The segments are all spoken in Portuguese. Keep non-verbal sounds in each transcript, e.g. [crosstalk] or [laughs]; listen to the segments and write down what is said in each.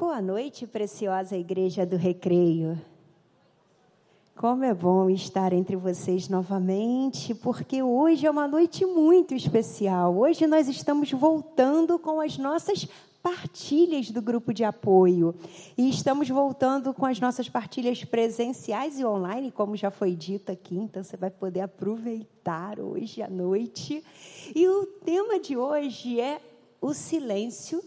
Boa noite, preciosa Igreja do Recreio. Como é bom estar entre vocês novamente, porque hoje é uma noite muito especial. Hoje nós estamos voltando com as nossas partilhas do grupo de apoio. E estamos voltando com as nossas partilhas presenciais e online, como já foi dito aqui, então você vai poder aproveitar hoje à noite. E o tema de hoje é o silêncio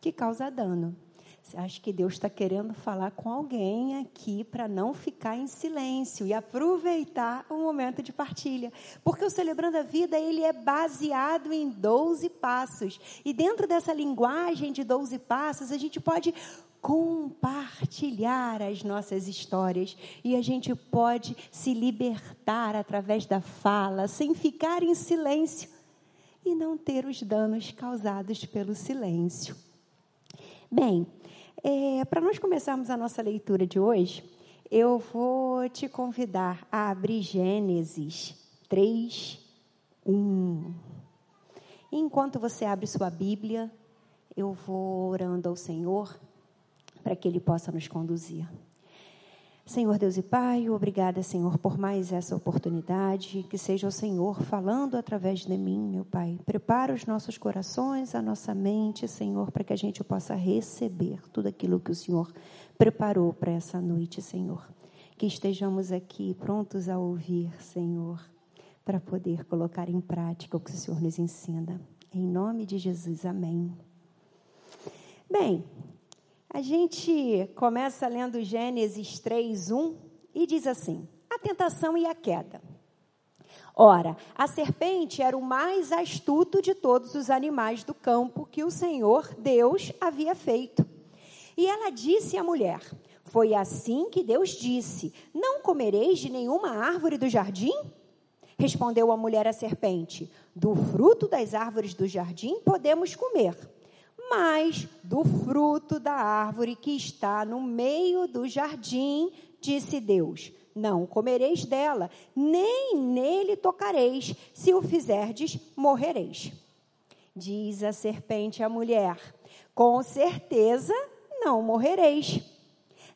que causa dano. Acho que Deus está querendo falar com alguém aqui para não ficar em silêncio e aproveitar o momento de partilha. Porque o Celebrando a Vida, ele é baseado em 12 passos. E dentro dessa linguagem de 12 passos, a gente pode compartilhar as nossas histórias e a gente pode se libertar através da fala, sem ficar em silêncio e não ter os danos causados pelo silêncio. Bem, é, Para nós começarmos a nossa leitura de hoje, eu vou te convidar a abrir Gênesis 3, 1. Enquanto você abre sua Bíblia, eu vou orando ao Senhor para que Ele possa nos conduzir. Senhor Deus e Pai, obrigada, Senhor, por mais essa oportunidade. Que seja o Senhor falando através de mim, meu Pai. Prepara os nossos corações, a nossa mente, Senhor, para que a gente possa receber tudo aquilo que o Senhor preparou para essa noite, Senhor. Que estejamos aqui prontos a ouvir, Senhor, para poder colocar em prática o que o Senhor nos ensina. Em nome de Jesus, amém. Bem, a gente começa lendo Gênesis 3, 1 e diz assim: a tentação e a queda. Ora, a serpente era o mais astuto de todos os animais do campo que o Senhor Deus havia feito. E ela disse à mulher: Foi assim que Deus disse: Não comereis de nenhuma árvore do jardim? Respondeu a mulher à serpente: Do fruto das árvores do jardim podemos comer mas do fruto da árvore que está no meio do jardim, disse Deus: Não comereis dela, nem nele tocareis, se o fizerdes, morrereis. Diz a serpente à mulher: Com certeza não morrereis.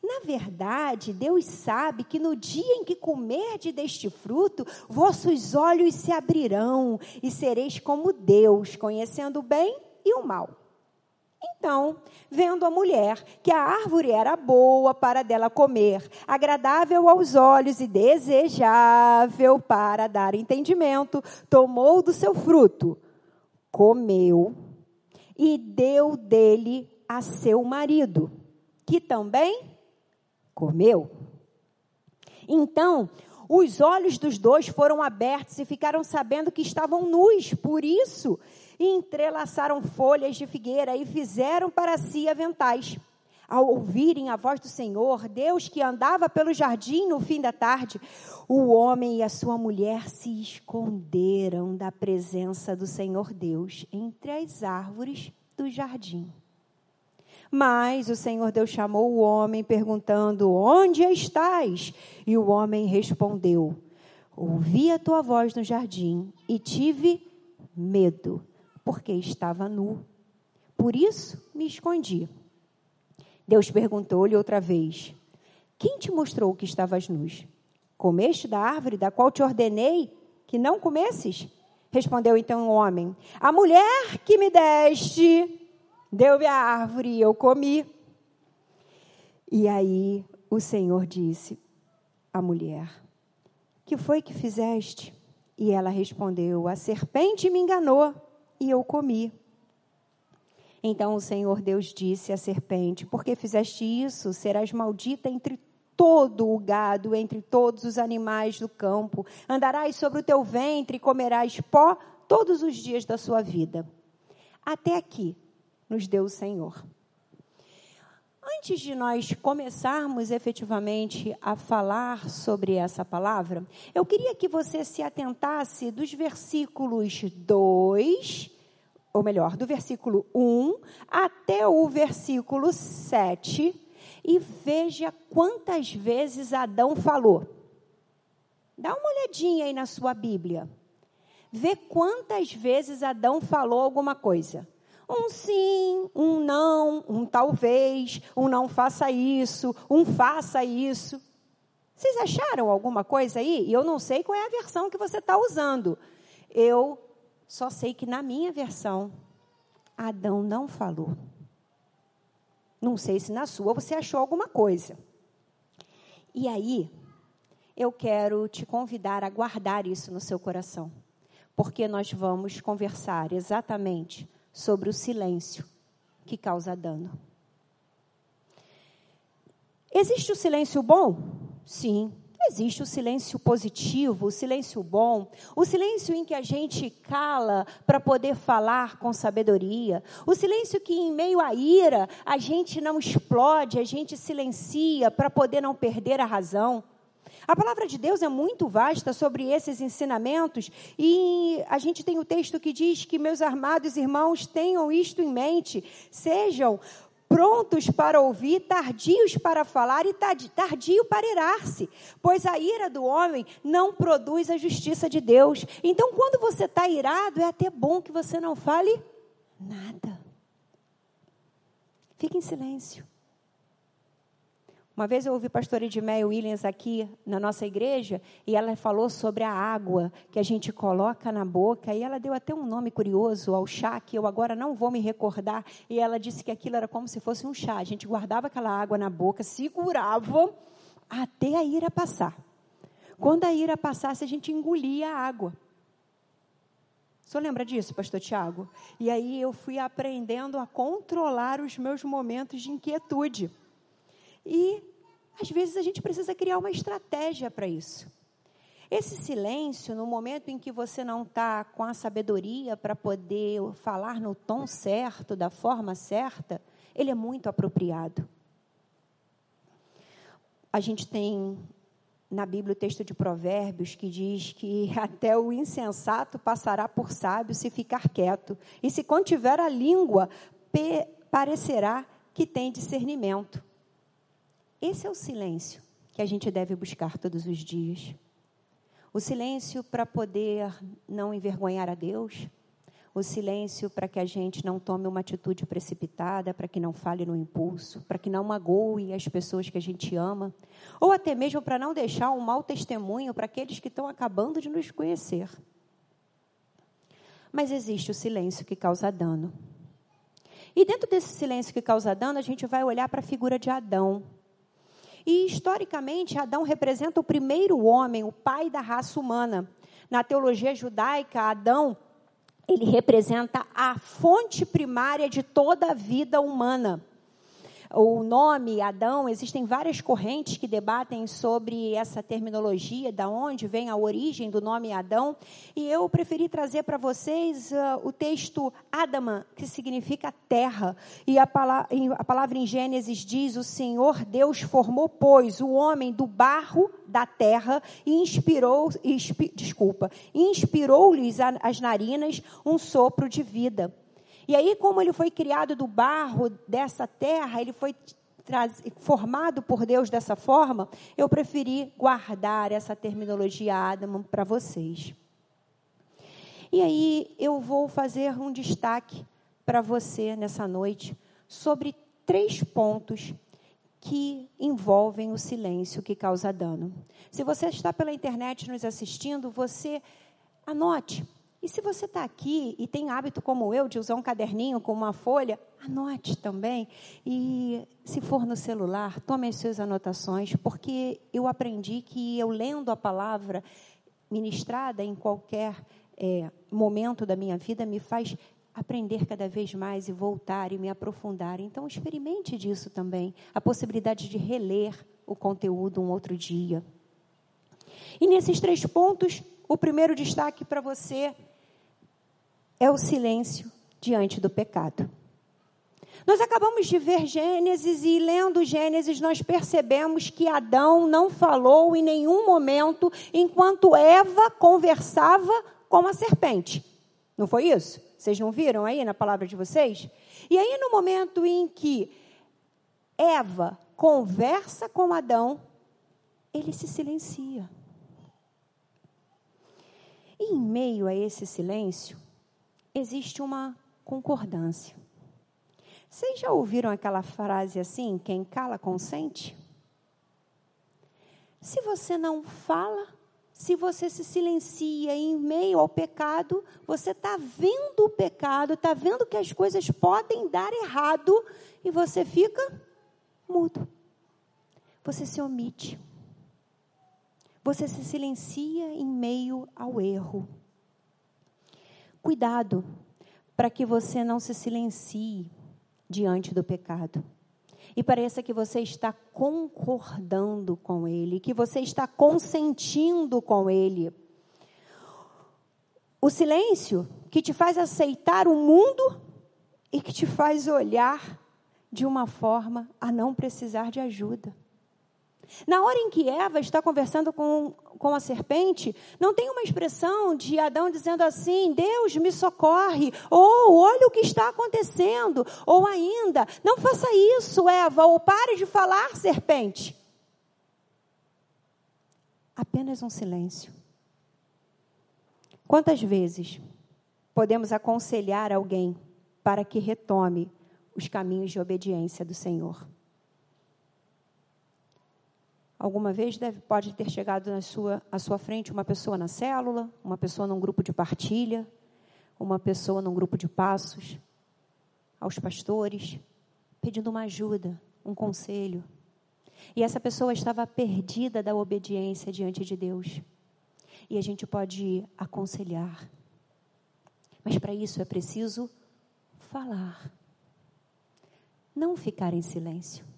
Na verdade, Deus sabe que no dia em que comerdes deste fruto, vossos olhos se abrirão e sereis como Deus, conhecendo o bem e o mal. Então, vendo a mulher que a árvore era boa para dela comer, agradável aos olhos e desejável para dar entendimento, tomou do seu fruto, comeu e deu dele a seu marido, que também comeu. Então, os olhos dos dois foram abertos e ficaram sabendo que estavam nus, por isso e entrelaçaram folhas de figueira e fizeram para si aventais. Ao ouvirem a voz do Senhor, Deus que andava pelo jardim no fim da tarde, o homem e a sua mulher se esconderam da presença do Senhor Deus entre as árvores do jardim. Mas o Senhor Deus chamou o homem, perguntando: Onde estás? E o homem respondeu: Ouvi a tua voz no jardim e tive medo, porque estava nu. Por isso me escondi. Deus perguntou-lhe outra vez: Quem te mostrou que estavas nus? Comeste da árvore da qual te ordenei que não comesses? Respondeu então o homem: A mulher que me deste deu-me a árvore e eu comi. E aí o Senhor disse à mulher: Que foi que fizeste? E ela respondeu: A serpente me enganou e eu comi. Então o Senhor Deus disse à serpente: Por que fizeste isso? Serás maldita entre todo o gado, entre todos os animais do campo. Andarás sobre o teu ventre e comerás pó todos os dias da sua vida. Até aqui nos deu o Senhor. Antes de nós começarmos efetivamente a falar sobre essa palavra, eu queria que você se atentasse dos versículos 2, ou melhor, do versículo 1 até o versículo 7, e veja quantas vezes Adão falou. Dá uma olhadinha aí na sua Bíblia. Vê quantas vezes Adão falou alguma coisa. Um sim, um não, um talvez, um não faça isso, um faça isso. Vocês acharam alguma coisa aí? E eu não sei qual é a versão que você está usando. Eu só sei que na minha versão, Adão não falou. Não sei se na sua você achou alguma coisa. E aí, eu quero te convidar a guardar isso no seu coração, porque nós vamos conversar exatamente sobre o silêncio que causa dano. Existe o silêncio bom? Sim, existe o silêncio positivo, o silêncio bom, o silêncio em que a gente cala para poder falar com sabedoria, o silêncio que em meio à ira a gente não explode, a gente silencia para poder não perder a razão. A palavra de Deus é muito vasta sobre esses ensinamentos e a gente tem o texto que diz que meus amados irmãos tenham isto em mente, sejam prontos para ouvir, tardios para falar e tardio para irar-se, pois a ira do homem não produz a justiça de Deus. Então, quando você está irado, é até bom que você não fale nada. Fique em silêncio. Uma vez eu ouvi a pastora Edmeia Williams aqui na nossa igreja e ela falou sobre a água que a gente coloca na boca e ela deu até um nome curioso ao chá que eu agora não vou me recordar e ela disse que aquilo era como se fosse um chá. A gente guardava aquela água na boca, segurava até a ira passar. Quando a ira passasse, a gente engolia a água. Senhor lembra disso, pastor Tiago? E aí eu fui aprendendo a controlar os meus momentos de inquietude. E às vezes a gente precisa criar uma estratégia para isso. Esse silêncio, no momento em que você não está com a sabedoria para poder falar no tom certo, da forma certa, ele é muito apropriado. A gente tem na Bíblia o texto de Provérbios que diz que [laughs] até o insensato passará por sábio se ficar quieto, e se contiver a língua, parecerá que tem discernimento. Esse é o silêncio que a gente deve buscar todos os dias. O silêncio para poder não envergonhar a Deus, o silêncio para que a gente não tome uma atitude precipitada, para que não fale no impulso, para que não magoe as pessoas que a gente ama, ou até mesmo para não deixar um mau testemunho para aqueles que estão acabando de nos conhecer. Mas existe o silêncio que causa dano. E dentro desse silêncio que causa dano, a gente vai olhar para a figura de Adão. E historicamente, Adão representa o primeiro homem, o pai da raça humana. Na teologia judaica, Adão ele representa a fonte primária de toda a vida humana o nome Adão, existem várias correntes que debatem sobre essa terminologia, da onde vem a origem do nome Adão, e eu preferi trazer para vocês uh, o texto Adama, que significa terra, e a, pala a palavra em Gênesis diz: O Senhor Deus formou, pois, o homem do barro da terra e inspirou, inspi, desculpa, inspirou-lhes as narinas um sopro de vida. E aí, como ele foi criado do barro dessa terra, ele foi formado por Deus dessa forma, eu preferi guardar essa terminologia Adam para vocês. E aí eu vou fazer um destaque para você nessa noite sobre três pontos que envolvem o silêncio que causa dano. Se você está pela internet nos assistindo, você anote e se você está aqui e tem hábito como eu de usar um caderninho com uma folha, anote também. E se for no celular, tome as suas anotações, porque eu aprendi que eu lendo a palavra ministrada em qualquer é, momento da minha vida me faz aprender cada vez mais e voltar e me aprofundar. Então, experimente disso também, a possibilidade de reler o conteúdo um outro dia. E nesses três pontos, o primeiro destaque para você é o silêncio diante do pecado. Nós acabamos de ver Gênesis e lendo Gênesis nós percebemos que Adão não falou em nenhum momento enquanto Eva conversava com a serpente. Não foi isso? Vocês não viram aí na palavra de vocês? E aí no momento em que Eva conversa com Adão, ele se silencia. E em meio a esse silêncio, existe uma concordância. Vocês já ouviram aquela frase assim: quem cala consente? Se você não fala, se você se silencia em meio ao pecado, você está vendo o pecado, está vendo que as coisas podem dar errado e você fica mudo. Você se omite. Você se silencia em meio ao erro. Cuidado para que você não se silencie diante do pecado e pareça que você está concordando com ele, que você está consentindo com ele. O silêncio que te faz aceitar o mundo e que te faz olhar de uma forma a não precisar de ajuda. Na hora em que Eva está conversando com, com a serpente, não tem uma expressão de Adão dizendo assim: Deus me socorre, ou olha o que está acontecendo, ou ainda, não faça isso, Eva, ou pare de falar, serpente. Apenas um silêncio. Quantas vezes podemos aconselhar alguém para que retome os caminhos de obediência do Senhor? Alguma vez deve, pode ter chegado na sua, à sua frente uma pessoa na célula, uma pessoa num grupo de partilha, uma pessoa num grupo de passos, aos pastores, pedindo uma ajuda, um conselho. E essa pessoa estava perdida da obediência diante de Deus. E a gente pode aconselhar. Mas para isso é preciso falar. Não ficar em silêncio.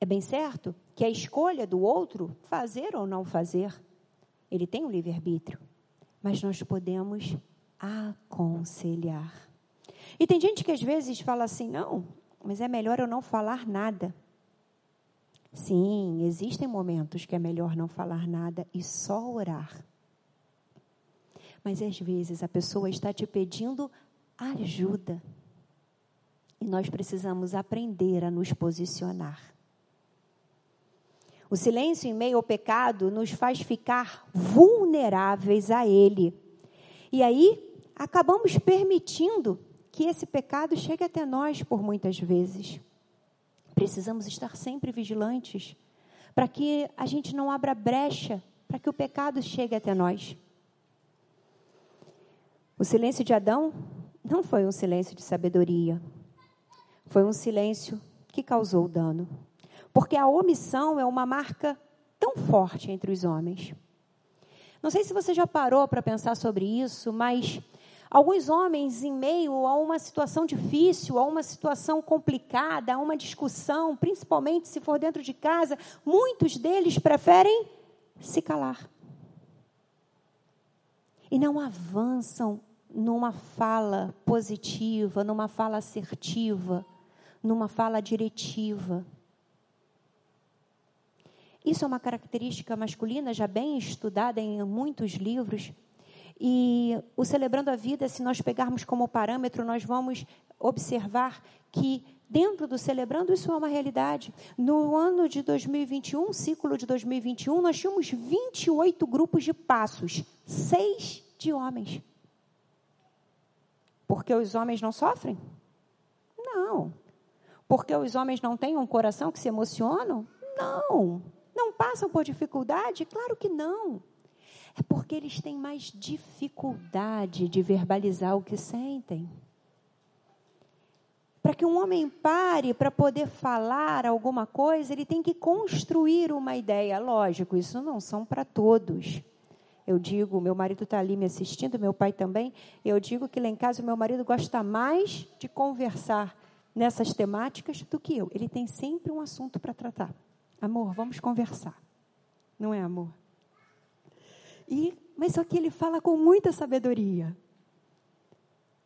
É bem certo que a escolha do outro, fazer ou não fazer, ele tem um livre-arbítrio, mas nós podemos aconselhar. E tem gente que às vezes fala assim: não, mas é melhor eu não falar nada. Sim, existem momentos que é melhor não falar nada e só orar. Mas às vezes a pessoa está te pedindo ajuda. E nós precisamos aprender a nos posicionar. O silêncio em meio ao pecado nos faz ficar vulneráveis a ele. E aí, acabamos permitindo que esse pecado chegue até nós por muitas vezes. Precisamos estar sempre vigilantes para que a gente não abra brecha para que o pecado chegue até nós. O silêncio de Adão não foi um silêncio de sabedoria, foi um silêncio que causou dano. Porque a omissão é uma marca tão forte entre os homens. Não sei se você já parou para pensar sobre isso, mas alguns homens, em meio a uma situação difícil, a uma situação complicada, a uma discussão, principalmente se for dentro de casa, muitos deles preferem se calar. E não avançam numa fala positiva, numa fala assertiva, numa fala diretiva. Isso é uma característica masculina já bem estudada em muitos livros. E o Celebrando a Vida, se nós pegarmos como parâmetro, nós vamos observar que dentro do Celebrando isso é uma realidade. No ano de 2021, ciclo de 2021, nós tínhamos 28 grupos de passos, seis de homens. Porque os homens não sofrem? Não. Porque os homens não têm um coração que se emocionam? Não. Não passam por dificuldade? Claro que não. É porque eles têm mais dificuldade de verbalizar o que sentem. Para que um homem pare para poder falar alguma coisa, ele tem que construir uma ideia. Lógico, isso não são para todos. Eu digo, meu marido está ali me assistindo, meu pai também. Eu digo que lá em casa meu marido gosta mais de conversar nessas temáticas do que eu. Ele tem sempre um assunto para tratar. Amor, vamos conversar. Não é amor? E, mas só que ele fala com muita sabedoria.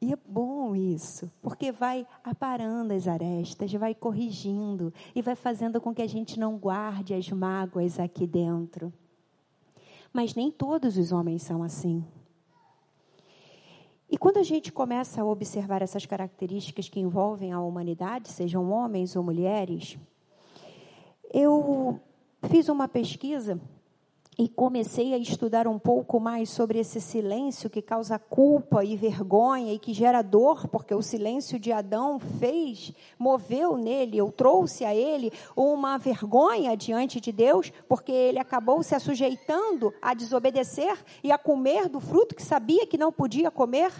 E é bom isso, porque vai aparando as arestas, vai corrigindo e vai fazendo com que a gente não guarde as mágoas aqui dentro. Mas nem todos os homens são assim. E quando a gente começa a observar essas características que envolvem a humanidade, sejam homens ou mulheres, eu fiz uma pesquisa e comecei a estudar um pouco mais sobre esse silêncio que causa culpa e vergonha e que gera dor, porque o silêncio de Adão fez, moveu nele, ou trouxe a ele uma vergonha diante de Deus, porque ele acabou se sujeitando a desobedecer e a comer do fruto que sabia que não podia comer.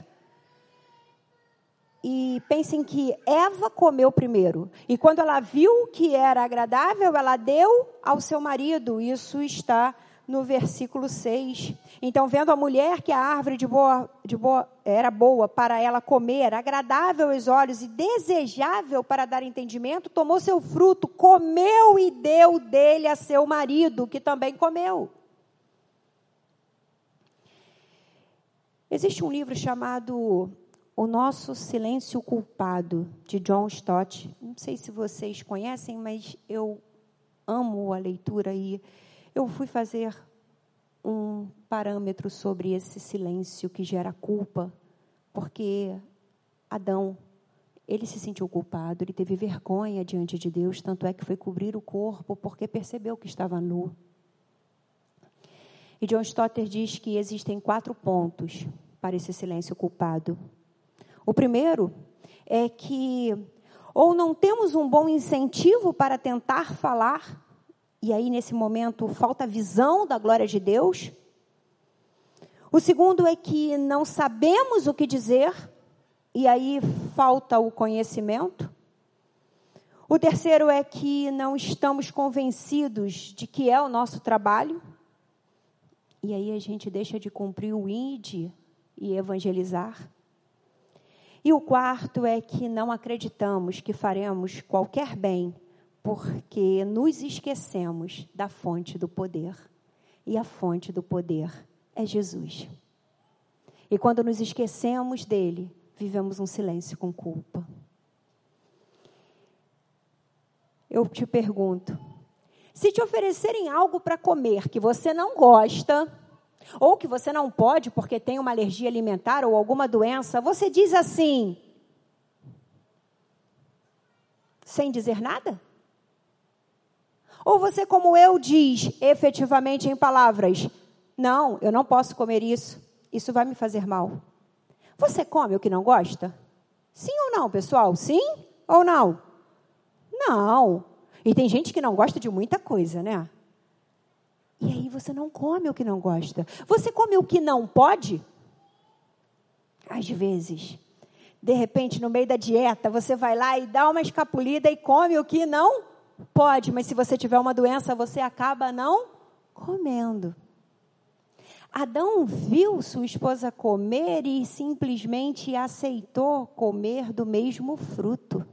E pensem que Eva comeu primeiro. E quando ela viu que era agradável, ela deu ao seu marido. Isso está no versículo 6. Então, vendo a mulher que a árvore de boa, de boa, era boa para ela comer, agradável aos olhos e desejável para dar entendimento, tomou seu fruto, comeu e deu dele a seu marido, que também comeu. Existe um livro chamado O Nosso Silêncio Culpado, de John Stott. Não sei se vocês conhecem, mas eu amo a leitura e eu fui fazer um parâmetro sobre esse silêncio que gera culpa, porque Adão, ele se sentiu culpado, ele teve vergonha diante de Deus, tanto é que foi cobrir o corpo porque percebeu que estava nu. E John Stotter diz que existem quatro pontos para esse silêncio culpado. O primeiro é que ou não temos um bom incentivo para tentar falar e aí nesse momento falta visão da glória de Deus. O segundo é que não sabemos o que dizer, e aí falta o conhecimento. O terceiro é que não estamos convencidos de que é o nosso trabalho, e aí a gente deixa de cumprir o ID e evangelizar. E o quarto é que não acreditamos que faremos qualquer bem porque nos esquecemos da fonte do poder. E a fonte do poder é Jesus. E quando nos esquecemos dele, vivemos um silêncio com culpa. Eu te pergunto: se te oferecerem algo para comer que você não gosta, ou que você não pode porque tem uma alergia alimentar ou alguma doença, você diz assim, sem dizer nada? Ou você, como eu, diz efetivamente em palavras: Não, eu não posso comer isso, isso vai me fazer mal. Você come o que não gosta? Sim ou não, pessoal? Sim ou não? Não. E tem gente que não gosta de muita coisa, né? E aí você não come o que não gosta. Você come o que não pode? Às vezes. De repente, no meio da dieta, você vai lá e dá uma escapulida e come o que não Pode, mas se você tiver uma doença, você acaba não comendo. Adão viu sua esposa comer e simplesmente aceitou comer do mesmo fruto.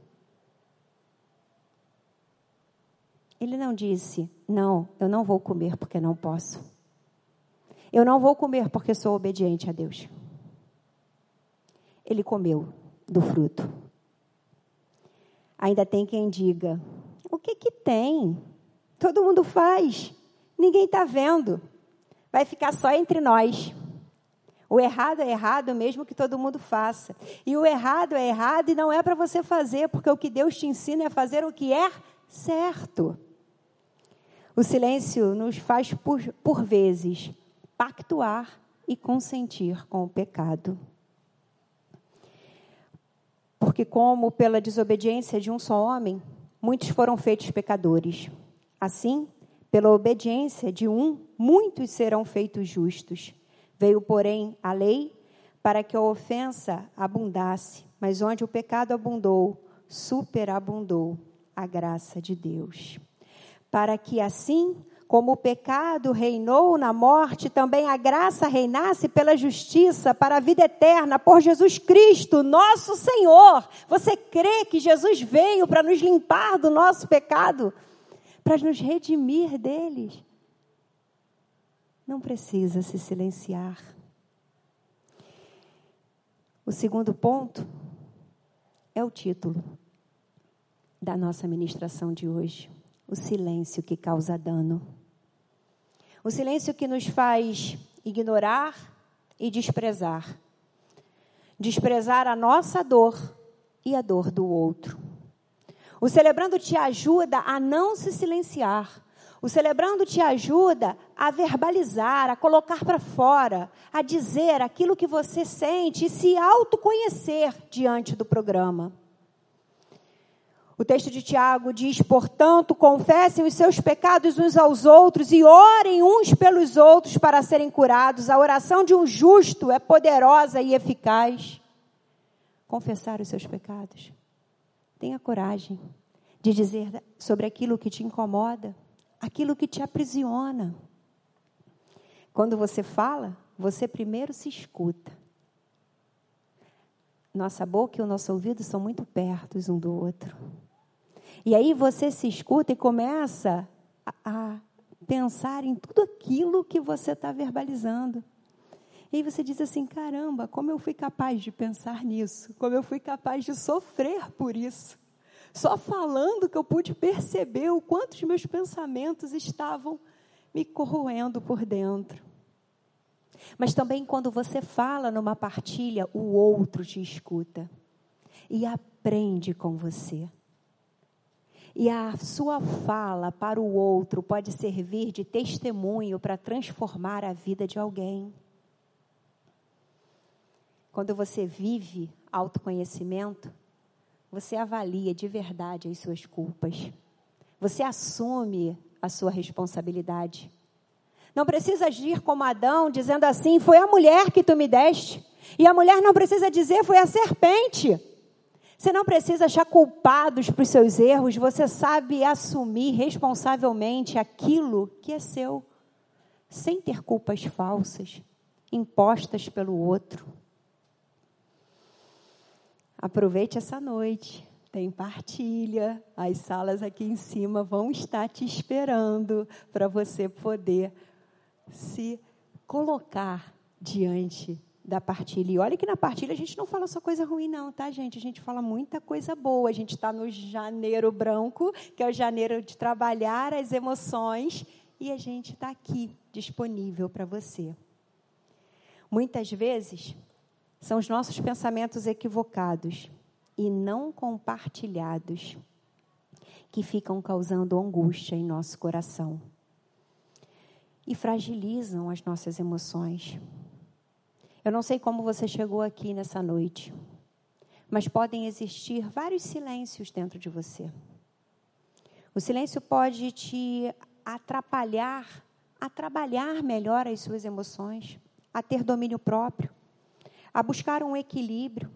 Ele não disse: Não, eu não vou comer porque não posso. Eu não vou comer porque sou obediente a Deus. Ele comeu do fruto. Ainda tem quem diga: o que que tem? Todo mundo faz. Ninguém está vendo. Vai ficar só entre nós. O errado é errado mesmo que todo mundo faça. E o errado é errado e não é para você fazer, porque o que Deus te ensina é fazer o que é certo. O silêncio nos faz, por, por vezes, pactuar e consentir com o pecado. Porque, como pela desobediência de um só homem, muitos foram feitos pecadores. Assim, pela obediência de um, muitos serão feitos justos. Veio, porém, a lei para que a ofensa abundasse, mas onde o pecado abundou, superabundou a graça de Deus. Para que assim como o pecado reinou na morte, também a graça reinasse pela justiça para a vida eterna por Jesus Cristo, nosso Senhor. Você crê que Jesus veio para nos limpar do nosso pecado, para nos redimir deles? Não precisa se silenciar. O segundo ponto é o título da nossa ministração de hoje: o silêncio que causa dano. O silêncio que nos faz ignorar e desprezar. Desprezar a nossa dor e a dor do outro. O celebrando te ajuda a não se silenciar, O celebrando te ajuda a verbalizar, a colocar para fora, a dizer aquilo que você sente e se autoconhecer diante do programa. O texto de Tiago diz: portanto, confessem os seus pecados uns aos outros e orem uns pelos outros para serem curados. A oração de um justo é poderosa e eficaz. Confessar os seus pecados. Tenha coragem de dizer sobre aquilo que te incomoda aquilo que te aprisiona. Quando você fala, você primeiro se escuta. Nossa boca e o nosso ouvido são muito perto um do outro. E aí você se escuta e começa a, a pensar em tudo aquilo que você está verbalizando. E aí você diz assim: caramba, como eu fui capaz de pensar nisso, como eu fui capaz de sofrer por isso. Só falando que eu pude perceber o quanto os meus pensamentos estavam me corroendo por dentro. Mas também quando você fala numa partilha, o outro te escuta e aprende com você. E a sua fala para o outro pode servir de testemunho para transformar a vida de alguém. Quando você vive autoconhecimento, você avalia de verdade as suas culpas. Você assume a sua responsabilidade. Não precisa agir como Adão, dizendo assim: foi a mulher que tu me deste. E a mulher não precisa dizer: foi a serpente. Você não precisa achar culpados para os seus erros, você sabe assumir responsavelmente aquilo que é seu, sem ter culpas falsas, impostas pelo outro. Aproveite essa noite. Tem partilha, as salas aqui em cima vão estar te esperando para você poder se colocar diante da partilha. E olha que na partilha a gente não fala só coisa ruim, não, tá, gente? A gente fala muita coisa boa. A gente está no janeiro branco, que é o janeiro de trabalhar as emoções, e a gente está aqui disponível para você. Muitas vezes são os nossos pensamentos equivocados e não compartilhados que ficam causando angústia em nosso coração e fragilizam as nossas emoções. Eu não sei como você chegou aqui nessa noite, mas podem existir vários silêncios dentro de você. O silêncio pode te atrapalhar a trabalhar melhor as suas emoções, a ter domínio próprio a buscar um equilíbrio.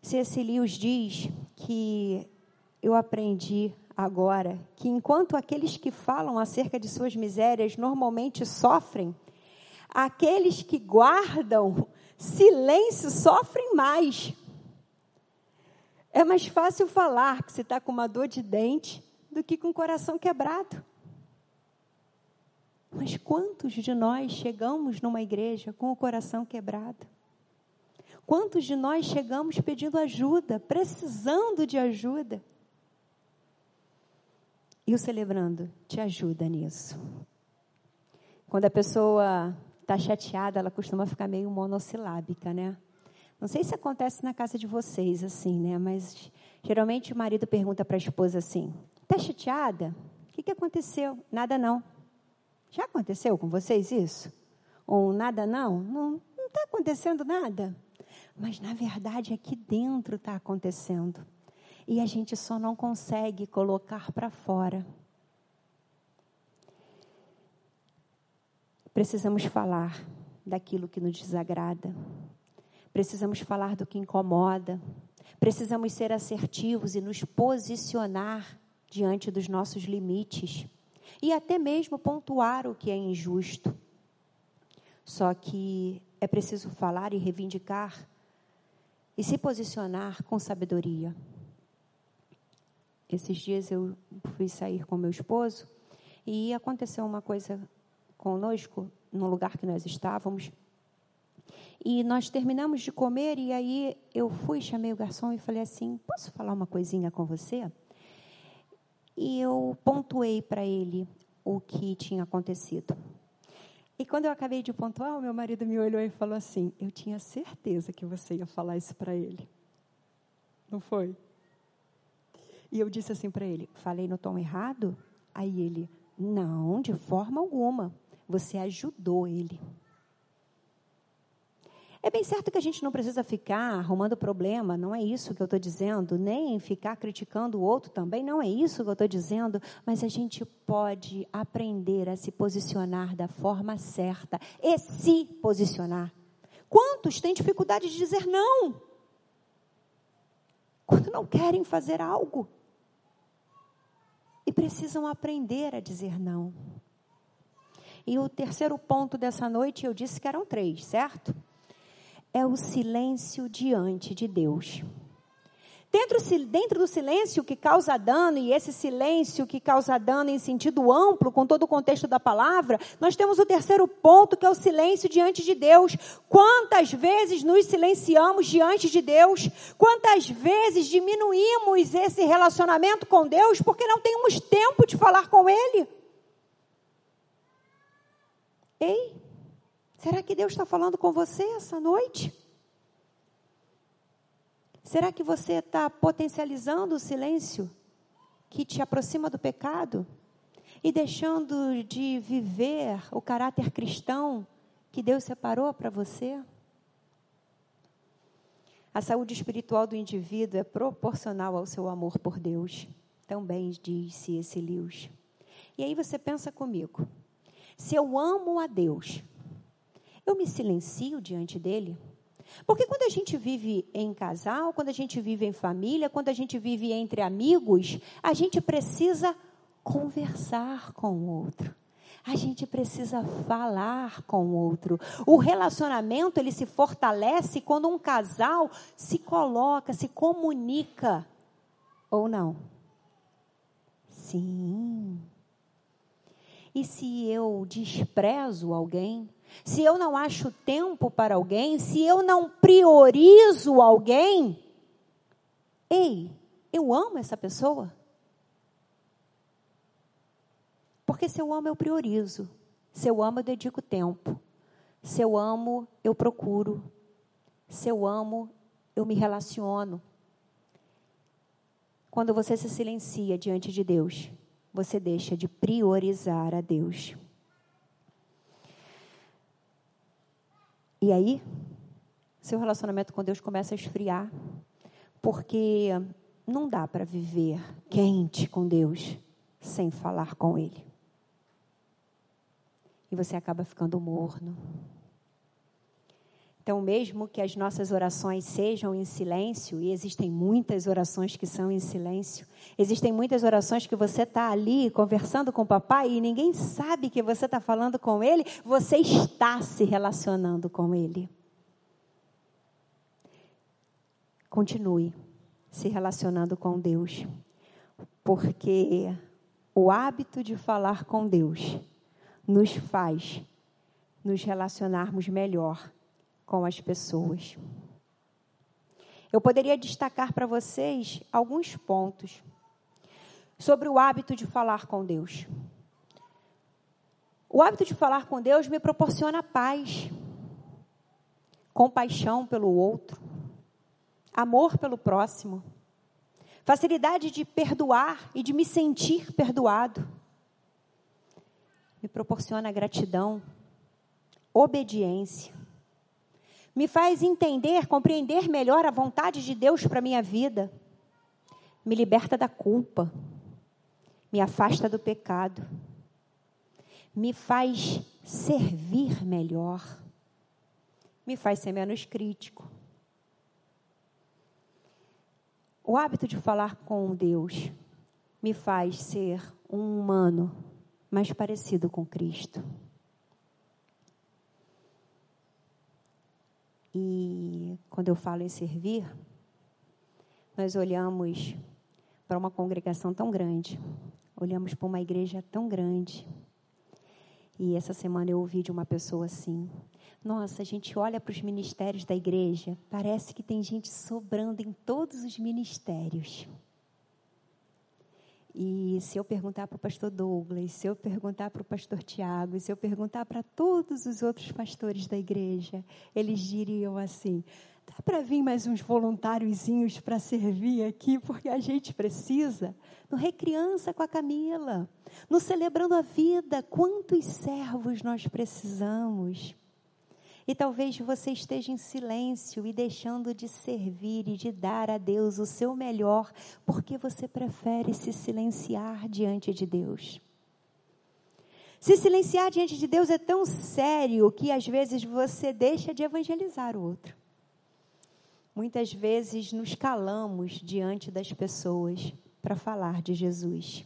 C.S. Lewis diz que eu aprendi agora que enquanto aqueles que falam acerca de suas misérias normalmente sofrem, aqueles que guardam silêncio sofrem mais. É mais fácil falar que você está com uma dor de dente do que com o coração quebrado. Mas quantos de nós chegamos numa igreja com o coração quebrado? Quantos de nós chegamos pedindo ajuda, precisando de ajuda? E o celebrando te ajuda nisso. Quando a pessoa está chateada, ela costuma ficar meio monossilábica, né? Não sei se acontece na casa de vocês assim, né? Mas geralmente o marido pergunta para a esposa assim: "Tá chateada? O que, que aconteceu? Nada não." Já aconteceu com vocês isso? Ou nada não? Não está acontecendo nada. Mas na verdade aqui dentro está acontecendo. E a gente só não consegue colocar para fora. Precisamos falar daquilo que nos desagrada. Precisamos falar do que incomoda. Precisamos ser assertivos e nos posicionar diante dos nossos limites e até mesmo pontuar o que é injusto. Só que é preciso falar e reivindicar e se posicionar com sabedoria. Esses dias eu fui sair com meu esposo e aconteceu uma coisa conosco no lugar que nós estávamos. E nós terminamos de comer e aí eu fui, chamei o garçom e falei assim: "Posso falar uma coisinha com você?" e eu pontuei para ele o que tinha acontecido. E quando eu acabei de pontuar, o meu marido me olhou e falou assim: Eu tinha certeza que você ia falar isso para ele. Não foi? E eu disse assim para ele: Falei no tom errado? Aí ele: Não, de forma alguma. Você ajudou ele. É bem certo que a gente não precisa ficar arrumando problema, não é isso que eu estou dizendo, nem ficar criticando o outro também, não é isso que eu estou dizendo, mas a gente pode aprender a se posicionar da forma certa e se posicionar. Quantos têm dificuldade de dizer não? Quando não querem fazer algo e precisam aprender a dizer não. E o terceiro ponto dessa noite, eu disse que eram três, certo? é o silêncio diante de Deus. Dentro, dentro, do silêncio que causa dano, e esse silêncio que causa dano em sentido amplo, com todo o contexto da palavra, nós temos o terceiro ponto, que é o silêncio diante de Deus. Quantas vezes nos silenciamos diante de Deus? Quantas vezes diminuímos esse relacionamento com Deus porque não temos tempo de falar com Ele? Ei, Será que Deus está falando com você essa noite? Será que você está potencializando o silêncio que te aproxima do pecado e deixando de viver o caráter cristão que Deus separou para você? A saúde espiritual do indivíduo é proporcional ao seu amor por Deus. Também diz C.S. Lewis. E aí você pensa comigo: se eu amo a Deus, eu me silencio diante dele? Porque quando a gente vive em casal, quando a gente vive em família, quando a gente vive entre amigos, a gente precisa conversar com o outro. A gente precisa falar com o outro. O relacionamento ele se fortalece quando um casal se coloca, se comunica ou não? Sim. E se eu desprezo alguém, se eu não acho tempo para alguém, se eu não priorizo alguém, ei, eu amo essa pessoa? Porque se eu amo, eu priorizo. Se eu amo, eu dedico tempo. Se eu amo, eu procuro. Se eu amo, eu me relaciono. Quando você se silencia diante de Deus, você deixa de priorizar a Deus. E aí, seu relacionamento com Deus começa a esfriar, porque não dá para viver quente com Deus sem falar com Ele. E você acaba ficando morno. Então, mesmo que as nossas orações sejam em silêncio, e existem muitas orações que são em silêncio, existem muitas orações que você está ali conversando com o papai e ninguém sabe que você está falando com ele, você está se relacionando com ele. Continue se relacionando com Deus, porque o hábito de falar com Deus nos faz nos relacionarmos melhor com as pessoas. Eu poderia destacar para vocês alguns pontos sobre o hábito de falar com Deus. O hábito de falar com Deus me proporciona paz, compaixão pelo outro, amor pelo próximo, facilidade de perdoar e de me sentir perdoado. Me proporciona gratidão, obediência, me faz entender, compreender melhor a vontade de Deus para minha vida, me liberta da culpa, me afasta do pecado, me faz servir melhor, me faz ser menos crítico. O hábito de falar com Deus me faz ser um humano mais parecido com Cristo. E quando eu falo em servir, nós olhamos para uma congregação tão grande, olhamos para uma igreja tão grande. E essa semana eu ouvi de uma pessoa assim: Nossa, a gente olha para os ministérios da igreja, parece que tem gente sobrando em todos os ministérios. E se eu perguntar para o pastor Douglas, se eu perguntar para o pastor Tiago, se eu perguntar para todos os outros pastores da igreja, eles diriam assim: Dá para vir mais uns voluntáriozinhos para servir aqui, porque a gente precisa. No Recriança com a Camila, no Celebrando a Vida, quantos servos nós precisamos. E talvez você esteja em silêncio e deixando de servir e de dar a Deus o seu melhor, porque você prefere se silenciar diante de Deus. Se silenciar diante de Deus é tão sério que às vezes você deixa de evangelizar o outro. Muitas vezes nos calamos diante das pessoas para falar de Jesus.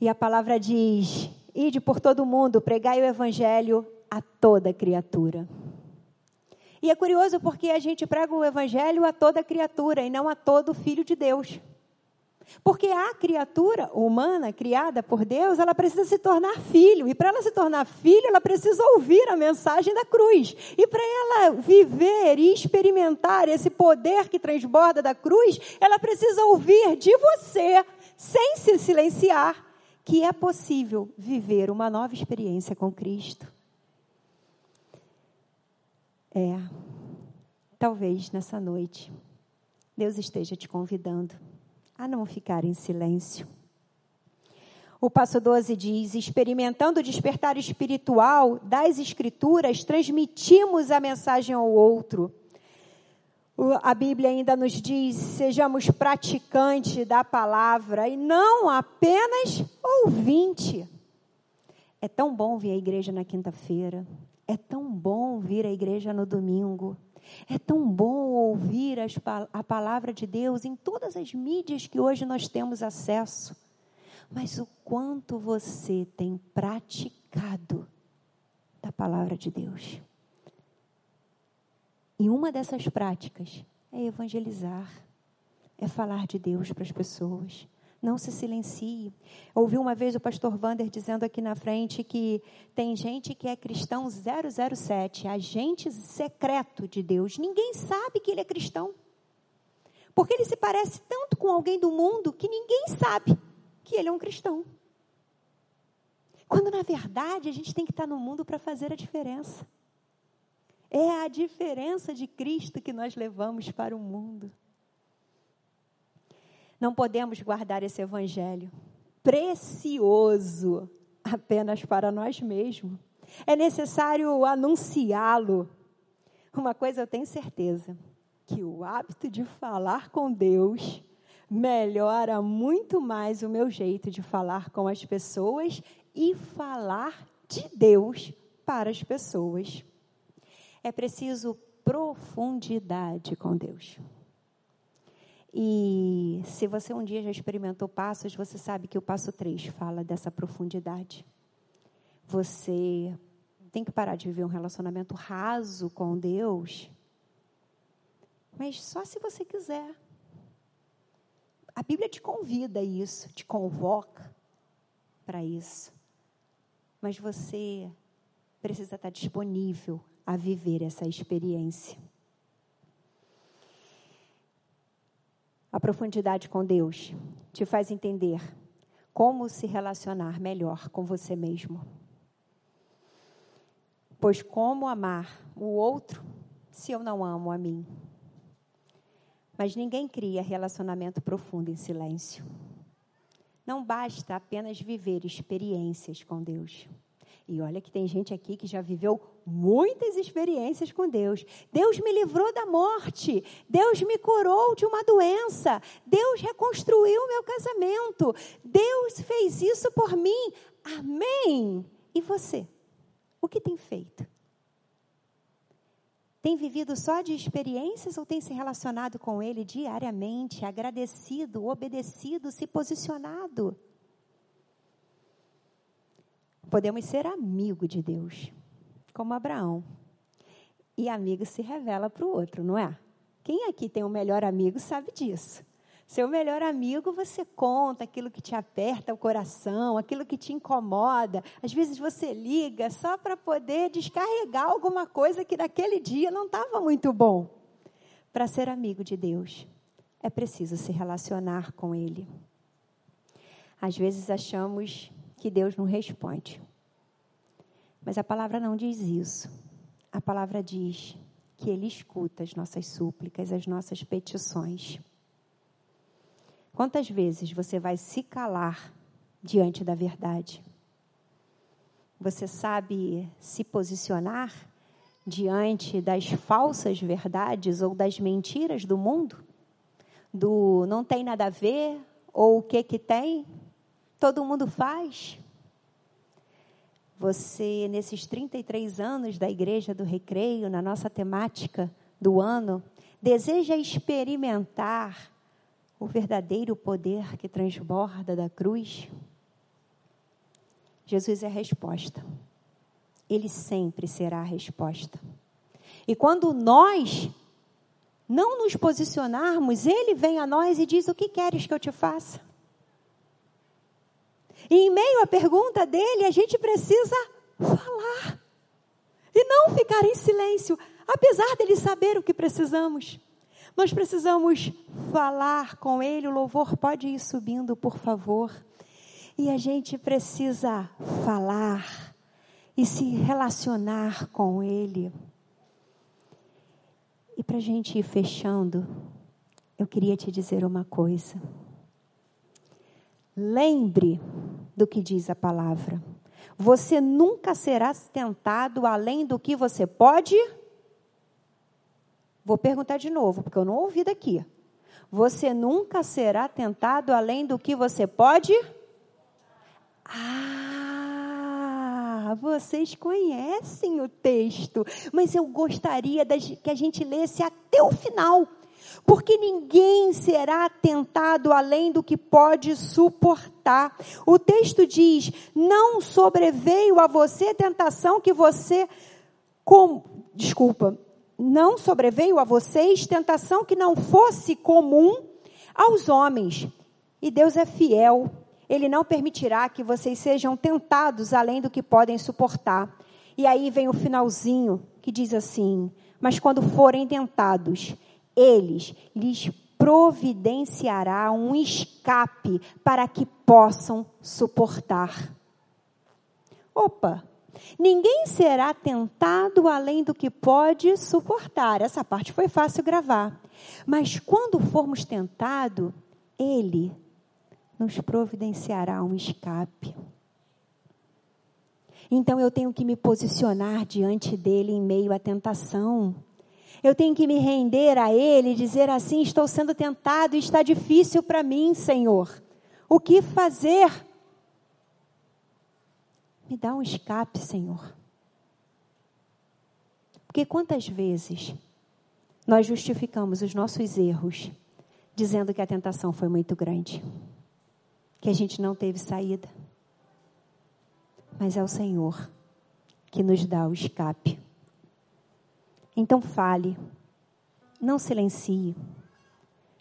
E a palavra diz: Ide por todo mundo, pregai o evangelho a toda criatura. E é curioso porque a gente prega o evangelho a toda criatura e não a todo filho de Deus. Porque a criatura humana criada por Deus, ela precisa se tornar filho. E para ela se tornar filho, ela precisa ouvir a mensagem da cruz. E para ela viver e experimentar esse poder que transborda da cruz, ela precisa ouvir de você, sem se silenciar, que é possível viver uma nova experiência com Cristo. É, talvez nessa noite, Deus esteja te convidando a não ficar em silêncio. O passo 12 diz: experimentando o despertar espiritual das Escrituras, transmitimos a mensagem ao outro. A Bíblia ainda nos diz: sejamos praticantes da palavra e não apenas ouvinte. É tão bom vir à igreja na quinta-feira, é tão bom vir à igreja no domingo. É tão bom ouvir as, a palavra de Deus em todas as mídias que hoje nós temos acesso. Mas o quanto você tem praticado da palavra de Deus? E uma dessas práticas é evangelizar, é falar de Deus para as pessoas. Não se silencie. Ouvi uma vez o pastor Vander dizendo aqui na frente que tem gente que é cristão 007, agente secreto de Deus. Ninguém sabe que ele é cristão. Porque ele se parece tanto com alguém do mundo que ninguém sabe que ele é um cristão. Quando na verdade a gente tem que estar no mundo para fazer a diferença. É a diferença de Cristo que nós levamos para o mundo. Não podemos guardar esse evangelho precioso apenas para nós mesmos. É necessário anunciá-lo. Uma coisa eu tenho certeza: que o hábito de falar com Deus melhora muito mais o meu jeito de falar com as pessoas e falar de Deus para as pessoas. É preciso profundidade com Deus. E se você um dia já experimentou passos, você sabe que o passo 3 fala dessa profundidade. Você tem que parar de viver um relacionamento raso com Deus, mas só se você quiser. A Bíblia te convida a isso, te convoca para isso. Mas você precisa estar disponível a viver essa experiência. A profundidade com Deus te faz entender como se relacionar melhor com você mesmo. Pois como amar o outro se eu não amo a mim? Mas ninguém cria relacionamento profundo em silêncio. Não basta apenas viver experiências com Deus. E olha que tem gente aqui que já viveu muitas experiências com Deus. Deus me livrou da morte. Deus me curou de uma doença. Deus reconstruiu meu casamento. Deus fez isso por mim. Amém. E você? O que tem feito? Tem vivido só de experiências ou tem se relacionado com Ele diariamente, agradecido, obedecido, se posicionado? Podemos ser amigo de Deus, como Abraão. E amigo se revela para o outro, não é? Quem aqui tem um melhor amigo sabe disso. Seu melhor amigo, você conta aquilo que te aperta o coração, aquilo que te incomoda. Às vezes você liga só para poder descarregar alguma coisa que naquele dia não estava muito bom. Para ser amigo de Deus, é preciso se relacionar com Ele. Às vezes achamos que Deus não responde. Mas a palavra não diz isso. A palavra diz que Ele escuta as nossas súplicas, as nossas petições. Quantas vezes você vai se calar diante da verdade? Você sabe se posicionar diante das falsas verdades ou das mentiras do mundo? Do não tem nada a ver ou o que que tem? Todo mundo faz. Você, nesses 33 anos da Igreja do Recreio, na nossa temática do ano, deseja experimentar o verdadeiro poder que transborda da cruz? Jesus é a resposta. Ele sempre será a resposta. E quando nós não nos posicionarmos, ele vem a nós e diz: O que queres que eu te faça? E em meio à pergunta dele, a gente precisa falar. E não ficar em silêncio, apesar dele saber o que precisamos. Nós precisamos falar com ele. O louvor pode ir subindo, por favor. E a gente precisa falar e se relacionar com ele. E para a gente ir fechando, eu queria te dizer uma coisa. Lembre do que diz a palavra. Você nunca será tentado além do que você pode. Vou perguntar de novo, porque eu não ouvi daqui. Você nunca será tentado além do que você pode. Ah, vocês conhecem o texto, mas eu gostaria que a gente lesse até o final porque ninguém será tentado além do que pode suportar. O texto diz: não sobreveio a você tentação que você. Com, desculpa, não sobreveio a vocês tentação que não fosse comum aos homens. E Deus é fiel. Ele não permitirá que vocês sejam tentados além do que podem suportar. E aí vem o finalzinho que diz assim: Mas quando forem tentados, eles lhes providenciará um escape para que possam suportar. Opa! Ninguém será tentado além do que pode suportar. Essa parte foi fácil gravar. Mas quando formos tentados, Ele nos providenciará um escape. Então eu tenho que me posicionar diante dele em meio à tentação. Eu tenho que me render a Ele e dizer assim: estou sendo tentado e está difícil para mim, Senhor. O que fazer? Me dá um escape, Senhor. Porque quantas vezes nós justificamos os nossos erros dizendo que a tentação foi muito grande, que a gente não teve saída. Mas é o Senhor que nos dá o escape. Então fale, não silencie.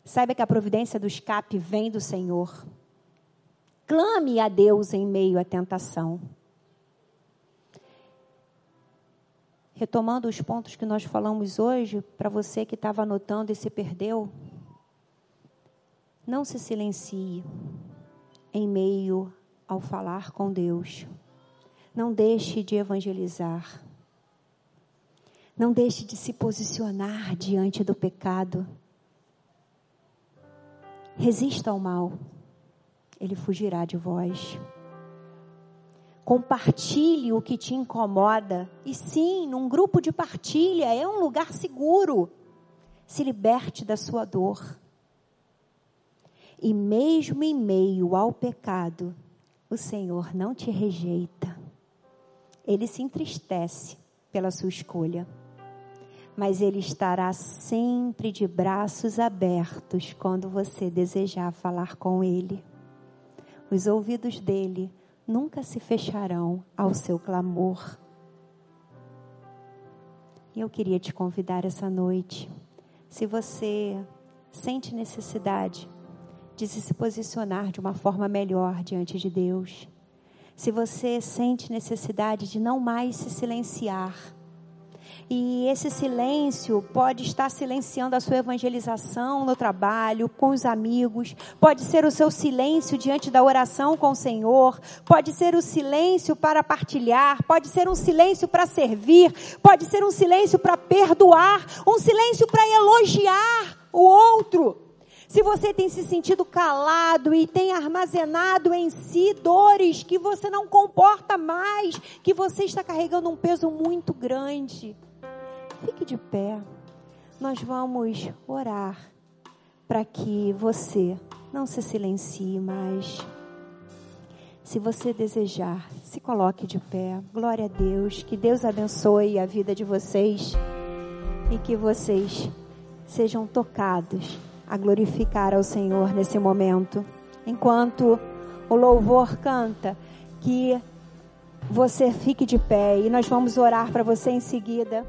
Saiba que a providência do escape vem do Senhor. Clame a Deus em meio à tentação. Retomando os pontos que nós falamos hoje, para você que estava anotando e se perdeu, não se silencie em meio ao falar com Deus. Não deixe de evangelizar. Não deixe de se posicionar diante do pecado. Resista ao mal, ele fugirá de vós. Compartilhe o que te incomoda. E sim, num grupo de partilha é um lugar seguro. Se liberte da sua dor. E mesmo em meio ao pecado, o Senhor não te rejeita. Ele se entristece pela sua escolha mas Ele estará sempre de braços abertos quando você desejar falar com Ele. Os ouvidos dele nunca se fecharão ao seu clamor. E eu queria te convidar essa noite, se você sente necessidade de se posicionar de uma forma melhor diante de Deus, se você sente necessidade de não mais se silenciar, E esse silêncio pode estar silenciando a sua evangelização no trabalho, com os amigos, pode ser o seu silêncio diante da oração com o Senhor, pode ser o silêncio para partilhar, pode ser um silêncio para servir, pode ser um silêncio para perdoar, um silêncio para elogiar o outro. Se você tem se sentido calado e tem armazenado em si dores que você não comporta mais, que você está carregando um peso muito grande, fique de pé. Nós vamos orar para que você não se silencie mais. Se você desejar, se coloque de pé. Glória a Deus. Que Deus abençoe a vida de vocês e que vocês sejam tocados a glorificar ao Senhor nesse momento. Enquanto o louvor canta, que você fique de pé e nós vamos orar para você em seguida.